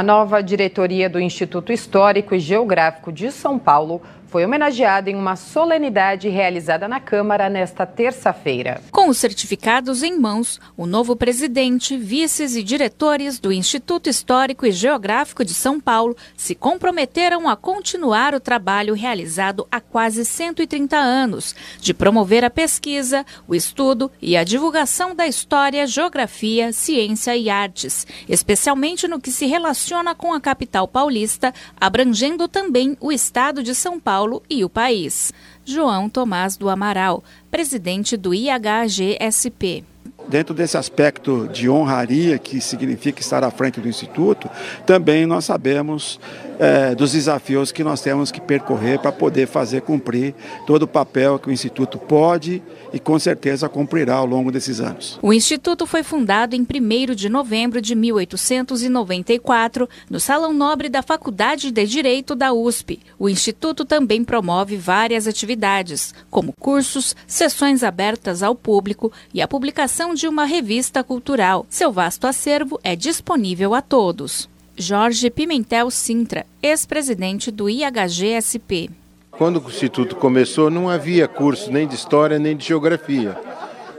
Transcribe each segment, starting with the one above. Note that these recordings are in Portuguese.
A nova diretoria do Instituto Histórico e Geográfico de São Paulo foi homenageada em uma solenidade realizada na Câmara nesta terça-feira. Com os certificados em mãos, o novo presidente, vices e diretores do Instituto Histórico e Geográfico de São Paulo se comprometeram a continuar o trabalho realizado há quase 130 anos, de promover a pesquisa, o estudo e a divulgação da história, geografia, ciência e artes, especialmente no que se relaciona com a capital paulista, abrangendo também o estado de São Paulo Paulo e o país. João Tomás do Amaral, presidente do IHGSP. Dentro desse aspecto de honraria, que significa estar à frente do Instituto, também nós sabemos é, dos desafios que nós temos que percorrer para poder fazer cumprir todo o papel que o Instituto pode e com certeza cumprirá ao longo desses anos. O Instituto foi fundado em 1 de novembro de 1894, no Salão Nobre da Faculdade de Direito da USP. O Instituto também promove várias atividades, como cursos, sessões abertas ao público e a publicação de uma revista cultural. Seu vasto acervo é disponível a todos. Jorge Pimentel Sintra, ex-presidente do IHGSP. Quando o Instituto começou, não havia curso nem de História nem de Geografia.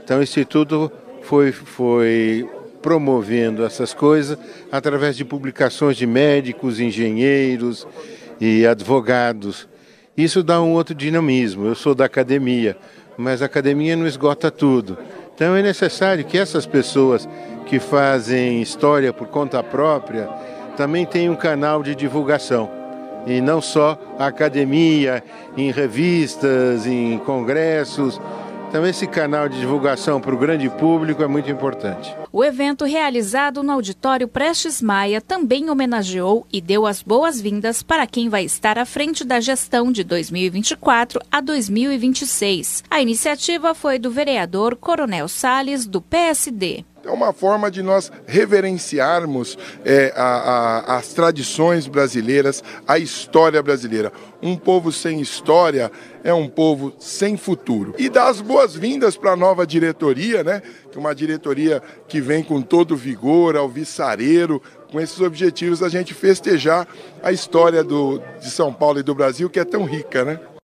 Então, o Instituto foi, foi promovendo essas coisas através de publicações de médicos, engenheiros e advogados. Isso dá um outro dinamismo. Eu sou da academia, mas a academia não esgota tudo. Então é necessário que essas pessoas que fazem história por conta própria também tem um canal de divulgação. E não só a academia, em revistas, em congressos. Então, esse canal de divulgação para o grande público é muito importante. O evento realizado no Auditório Prestes Maia também homenageou e deu as boas-vindas para quem vai estar à frente da gestão de 2024 a 2026. A iniciativa foi do vereador Coronel Sales, do PSD. É uma forma de nós reverenciarmos é, a, a, as tradições brasileiras, a história brasileira. Um povo sem história é um povo sem futuro. E dar as boas-vindas para a nova diretoria, né? Uma diretoria que vem com todo vigor, alvissareiro, com esses objetivos a gente festejar a história do, de São Paulo e do Brasil, que é tão rica, né?